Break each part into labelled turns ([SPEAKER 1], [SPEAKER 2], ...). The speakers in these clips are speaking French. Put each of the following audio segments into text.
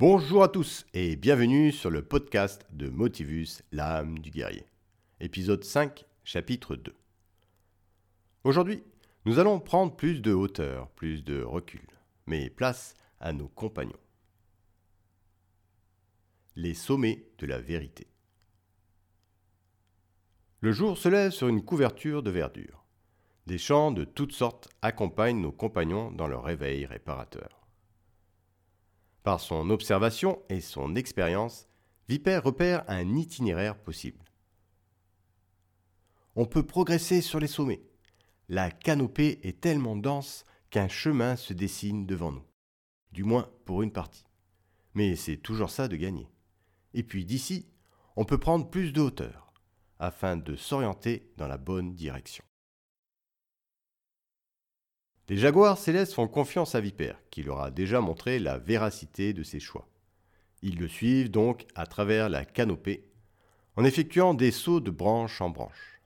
[SPEAKER 1] Bonjour à tous et bienvenue sur le podcast de Motivus, l'âme du guerrier. Épisode 5, chapitre 2. Aujourd'hui, nous allons prendre plus de hauteur, plus de recul, mais place à nos compagnons. Les sommets de la vérité. Le jour se lève sur une couverture de verdure. Des chants de toutes sortes accompagnent nos compagnons dans leur réveil réparateur. Par son observation et son expérience, Vipère repère un itinéraire possible. On peut progresser sur les sommets. La canopée est tellement dense qu'un chemin se dessine devant nous. Du moins pour une partie. Mais c'est toujours ça de gagner. Et puis d'ici, on peut prendre plus de hauteur, afin de s'orienter dans la bonne direction. Les Jaguars célestes font confiance à Vipère, qui leur a déjà montré la véracité de ses choix. Ils le suivent donc à travers la canopée, en effectuant des sauts de branche en branche.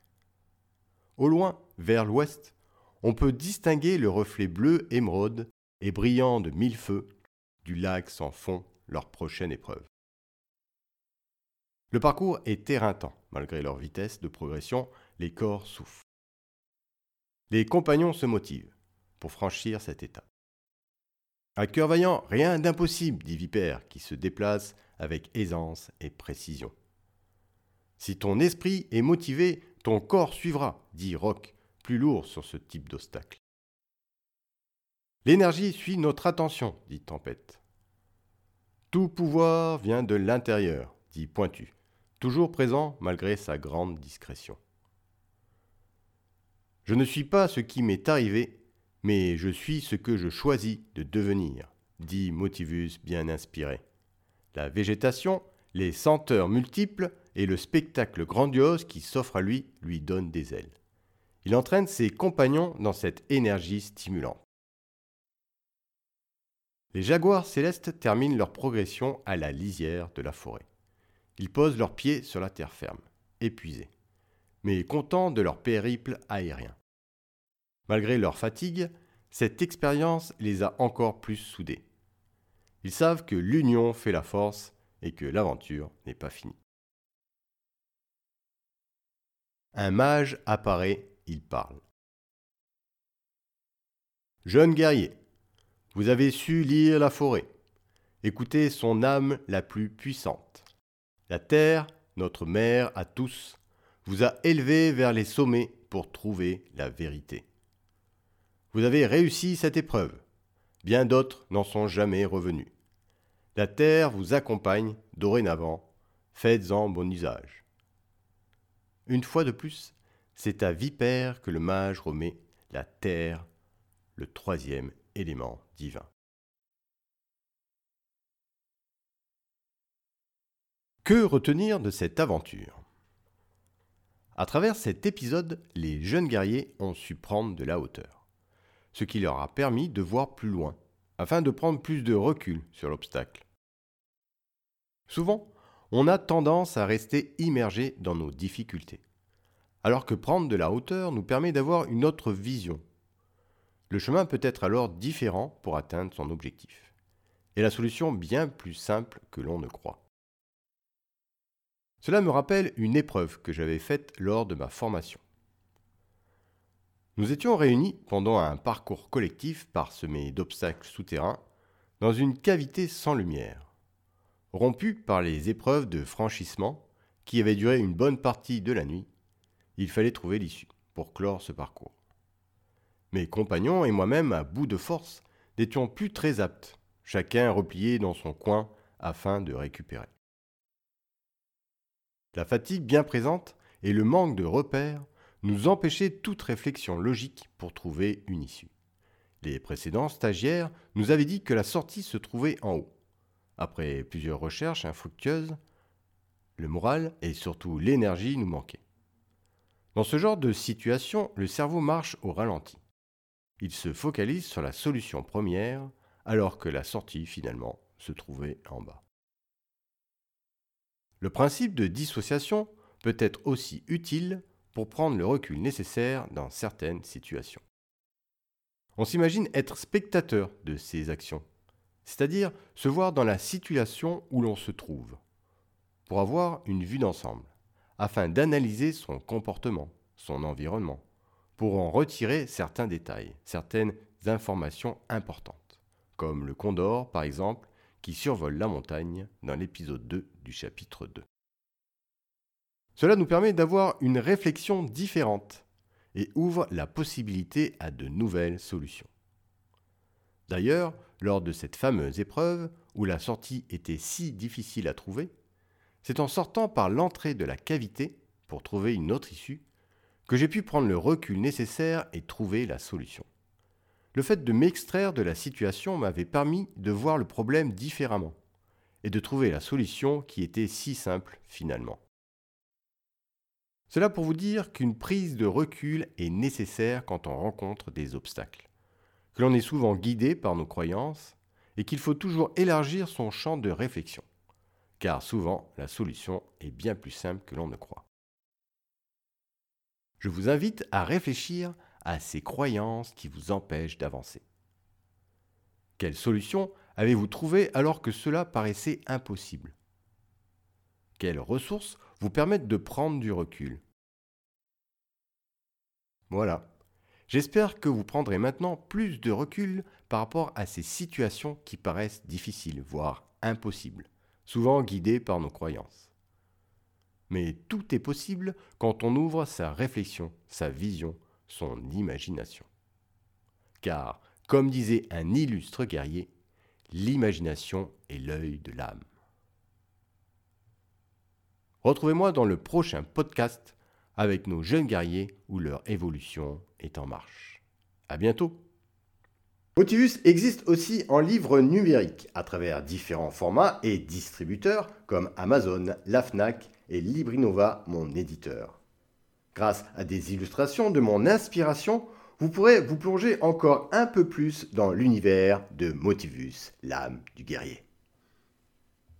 [SPEAKER 1] Au loin, vers l'ouest, on peut distinguer le reflet bleu émeraude et brillant de mille feux du lac sans fond leur prochaine épreuve. Le parcours est éreintant, malgré leur vitesse de progression, les corps souffrent. Les compagnons se motivent pour franchir cette étape. À cœur vaillant, rien d'impossible, dit Vipère, qui se déplace avec aisance et précision. Si ton esprit est motivé, ton corps suivra, dit Roc, plus lourd sur ce type d'obstacle. L'énergie suit notre attention, dit Tempête. Tout pouvoir vient de l'intérieur, dit Pointu, toujours présent malgré sa grande discrétion. Je ne suis pas ce qui m'est arrivé, mais je suis ce que je choisis de devenir, dit Motivus bien inspiré. La végétation, les senteurs multiples et le spectacle grandiose qui s'offre à lui lui donnent des ailes. Il entraîne ses compagnons dans cette énergie stimulante. Les jaguars célestes terminent leur progression à la lisière de la forêt. Ils posent leurs pieds sur la terre ferme, épuisés, mais contents de leur périple aérien. Malgré leur fatigue, cette expérience les a encore plus soudés. Ils savent que l'union fait la force et que l'aventure n'est pas finie. Un mage apparaît, il parle. Jeune guerrier, vous avez su lire la forêt, écoutez son âme la plus puissante. La terre, notre mère à tous, vous a élevé vers les sommets pour trouver la vérité. Vous avez réussi cette épreuve. Bien d'autres n'en sont jamais revenus. La terre vous accompagne dorénavant. Faites-en bon usage. Une fois de plus, c'est à Vipère que le mage remet la terre, le troisième élément divin. Que retenir de cette aventure? À travers cet épisode, les jeunes guerriers ont su prendre de la hauteur ce qui leur a permis de voir plus loin, afin de prendre plus de recul sur l'obstacle. Souvent, on a tendance à rester immergé dans nos difficultés, alors que prendre de la hauteur nous permet d'avoir une autre vision. Le chemin peut être alors différent pour atteindre son objectif, et la solution bien plus simple que l'on ne croit. Cela me rappelle une épreuve que j'avais faite lors de ma formation. Nous étions réunis pendant un parcours collectif parsemé d'obstacles souterrains dans une cavité sans lumière. Rompu par les épreuves de franchissement qui avaient duré une bonne partie de la nuit, il fallait trouver l'issue pour clore ce parcours. Mes compagnons et moi-même, à bout de force, n'étions plus très aptes, chacun replié dans son coin afin de récupérer. La fatigue bien présente et le manque de repères nous empêchait toute réflexion logique pour trouver une issue. Les précédents stagiaires nous avaient dit que la sortie se trouvait en haut. Après plusieurs recherches infructueuses, le moral et surtout l'énergie nous manquaient. Dans ce genre de situation, le cerveau marche au ralenti. Il se focalise sur la solution première alors que la sortie finalement se trouvait en bas. Le principe de dissociation peut être aussi utile pour prendre le recul nécessaire dans certaines situations. On s'imagine être spectateur de ces actions, c'est-à-dire se voir dans la situation où l'on se trouve, pour avoir une vue d'ensemble, afin d'analyser son comportement, son environnement, pour en retirer certains détails, certaines informations importantes, comme le condor par exemple, qui survole la montagne dans l'épisode 2 du chapitre 2. Cela nous permet d'avoir une réflexion différente et ouvre la possibilité à de nouvelles solutions. D'ailleurs, lors de cette fameuse épreuve, où la sortie était si difficile à trouver, c'est en sortant par l'entrée de la cavité, pour trouver une autre issue, que j'ai pu prendre le recul nécessaire et trouver la solution. Le fait de m'extraire de la situation m'avait permis de voir le problème différemment et de trouver la solution qui était si simple finalement. Cela pour vous dire qu'une prise de recul est nécessaire quand on rencontre des obstacles, que l'on est souvent guidé par nos croyances et qu'il faut toujours élargir son champ de réflexion, car souvent la solution est bien plus simple que l'on ne croit. Je vous invite à réfléchir à ces croyances qui vous empêchent d'avancer. Quelle solution avez-vous trouvé alors que cela paraissait impossible? Quelles ressources vous permettent de prendre du recul. Voilà. J'espère que vous prendrez maintenant plus de recul par rapport à ces situations qui paraissent difficiles, voire impossibles, souvent guidées par nos croyances. Mais tout est possible quand on ouvre sa réflexion, sa vision, son imagination. Car, comme disait un illustre guerrier, l'imagination est l'œil de l'âme. Retrouvez-moi dans le prochain podcast avec nos jeunes guerriers où leur évolution est en marche. À bientôt. Motivus existe aussi en livre numérique à travers différents formats et distributeurs comme Amazon, la Fnac et Librinova, mon éditeur. Grâce à des illustrations de mon inspiration, vous pourrez vous plonger encore un peu plus dans l'univers de Motivus, l'âme du guerrier.